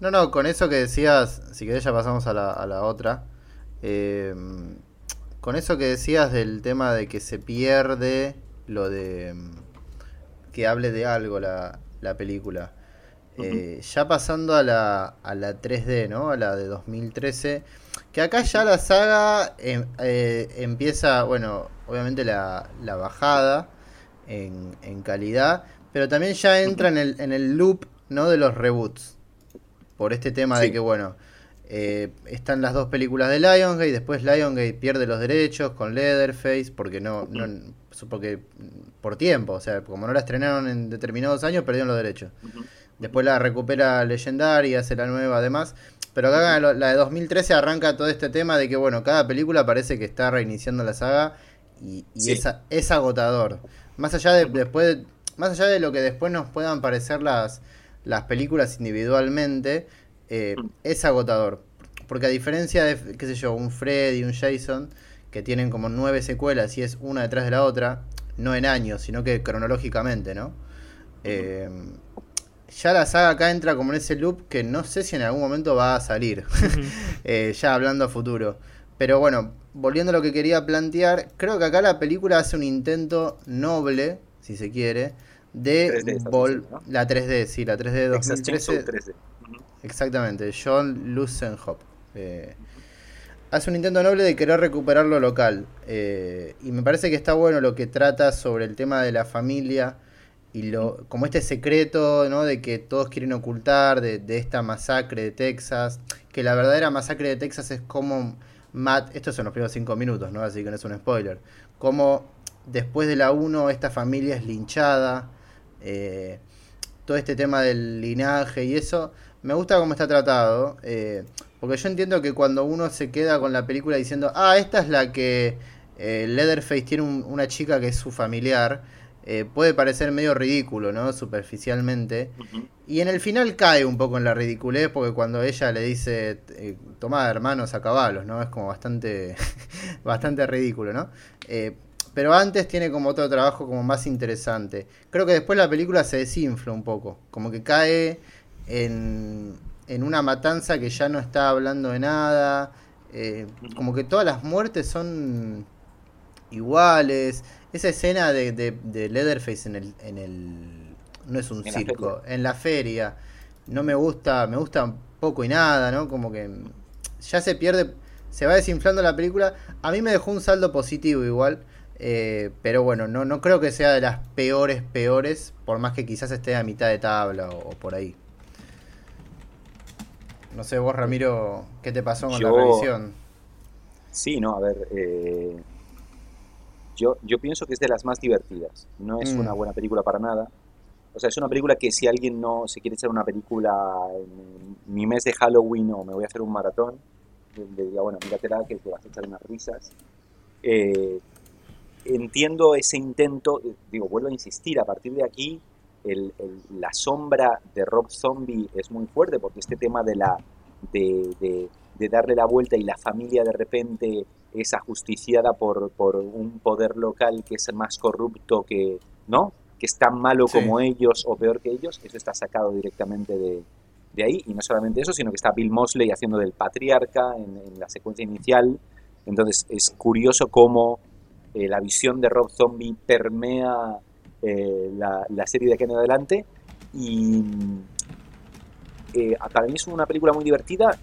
No, no, con eso que decías, si querés ya pasamos a la, a la otra. Eh, con eso que decías del tema de que se pierde lo de que hable de algo la, la película. Eh, ya pasando a la, a la 3D, ¿no? A la de 2013. Que acá ya la saga eh, empieza, bueno, obviamente la, la bajada en, en, calidad, pero también ya entra en el, en el loop, ¿no? De los reboots. Por este tema de que, bueno, eh, están las dos películas de Lionsgate, después Lionsgate pierde los derechos con Leatherface, porque no, no porque por tiempo, o sea, como no la estrenaron en determinados años, perdieron los derechos. Después la recupera Legendaria, hace la nueva además. Pero acá la de 2013 arranca todo este tema de que, bueno, cada película parece que está reiniciando la saga y, es, agotador. Más allá de después, más allá de lo que después nos puedan parecer las, las películas individualmente, eh, mm. es agotador. Porque a diferencia de, qué sé yo, un Freddy, y un Jason, que tienen como nueve secuelas y es una detrás de la otra, no en años, sino que cronológicamente, ¿no? Eh, ya la saga acá entra como en ese loop que no sé si en algún momento va a salir, eh, ya hablando a futuro. Pero bueno, volviendo a lo que quería plantear, creo que acá la película hace un intento noble, si se quiere, de la 3D, sí, la 3D de 2013. 3D. Exactamente, John Lucenhop. Eh, hace un intento noble de querer recuperar lo local. Eh, y me parece que está bueno lo que trata sobre el tema de la familia y lo como este secreto ¿no? de que todos quieren ocultar de, esta masacre de Texas, que la verdadera masacre de Texas es como Matt, estos son los primeros cinco minutos, ¿no? así que no es un spoiler, como después de la 1 esta familia es linchada, eh, todo este tema del linaje y eso, me gusta cómo está tratado, eh, porque yo entiendo que cuando uno se queda con la película diciendo, ah, esta es la que eh, Leatherface tiene una chica que es su familiar, puede parecer medio ridículo, ¿no? Superficialmente. Y en el final cae un poco en la ridiculez porque cuando ella le dice, toma hermanos a caballos, ¿no? Es como bastante, bastante ridículo, ¿no? Eh, pero antes tiene como otro trabajo como más interesante. Creo que después la película se desinfla un poco, como que cae en, en una matanza que ya no está hablando de nada, como que todas las muertes son iguales esa escena de, de, Leatherface en el, en el. No es un circo, en la feria. No me gusta, me gusta poco y nada, ¿no? Como que ya se pierde, se va desinflando la película. A mí me dejó un saldo positivo igual. Eh, pero bueno, no, no creo que sea de las peores, peores, por más que quizás esté a mitad de tabla o, por ahí. No sé, vos Ramiro, ¿qué te pasó con la revisión? Sí, no, a ver, eh, yo, yo pienso que es de las más divertidas. No es una mm. buena película para nada. O sea, es una película que si alguien no se quiere echar una película en mi mes de Halloween o me voy a hacer un maratón, le diga, bueno, míratela que te vas a echar unas risas. Eh, entiendo ese intento, digo, vuelvo a insistir, a partir de aquí el, la sombra de Rob Zombie es muy fuerte porque este tema de la de, de darle la vuelta y la familia de repente es ajusticiada por, por un poder local que es más corrupto que, ¿no? que es tan malo como ellos o peor que ellos, eso está sacado directamente de, de, ahí. Y no solamente eso, sino que está Bill Mosley haciendo del patriarca en, la secuencia inicial. Entonces es curioso cómo eh, la visión de Rob Zombie permea eh, la, la, serie de aquí en adelante. Y eh, para mí es una película muy divertida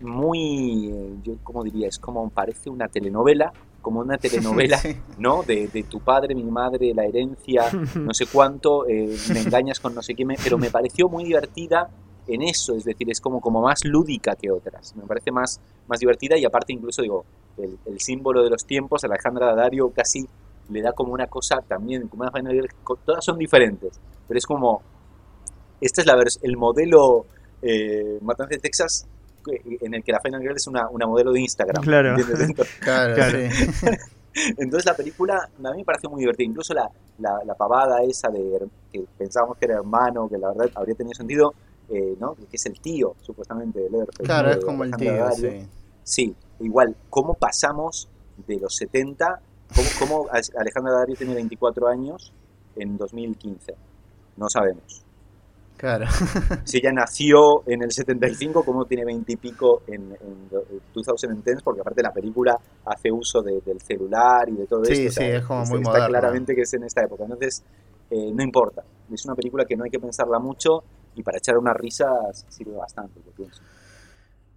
muy, yo como diría, es como parece una telenovela, como una telenovela, ¿no? De, de, tu padre, mi madre, la herencia, no sé cuánto, me engañas con no sé qué, pero me pareció muy divertida en eso, es decir, es como, como más lúdica que otras, me parece más, más divertida y aparte incluso digo, el, el símbolo de los tiempos, Alejandra Daddario casi le da como una cosa también, como una todas son diferentes, pero es como, este es la el modelo eh, Matanza de Texas en el que la Final Girl es una, una modelo de Instagram. Claro. claro, Entonces la película a mí me parece muy divertida. Incluso la, la, pavada esa de que pensábamos que era hermano, que la verdad habría tenido sentido, eh, ¿no? Que es el tío, supuestamente, de Leatherface. Claro, es como el tío, sí. Sí, igual, ¿cómo pasamos de los 70? ¿Cómo, cómo Alejandra Dario tiene 24 años en 2015? No sabemos. Claro. si ella nació en el 75, como tiene 20 y pico en, en 2010, porque aparte la película hace uso del celular y de todo sí, esto. Sí, es como muy está claramente que es en esta época. Entonces, eh, no importa. Es una película que no hay que pensarla mucho y para echar unas risas sirve bastante, yo pienso.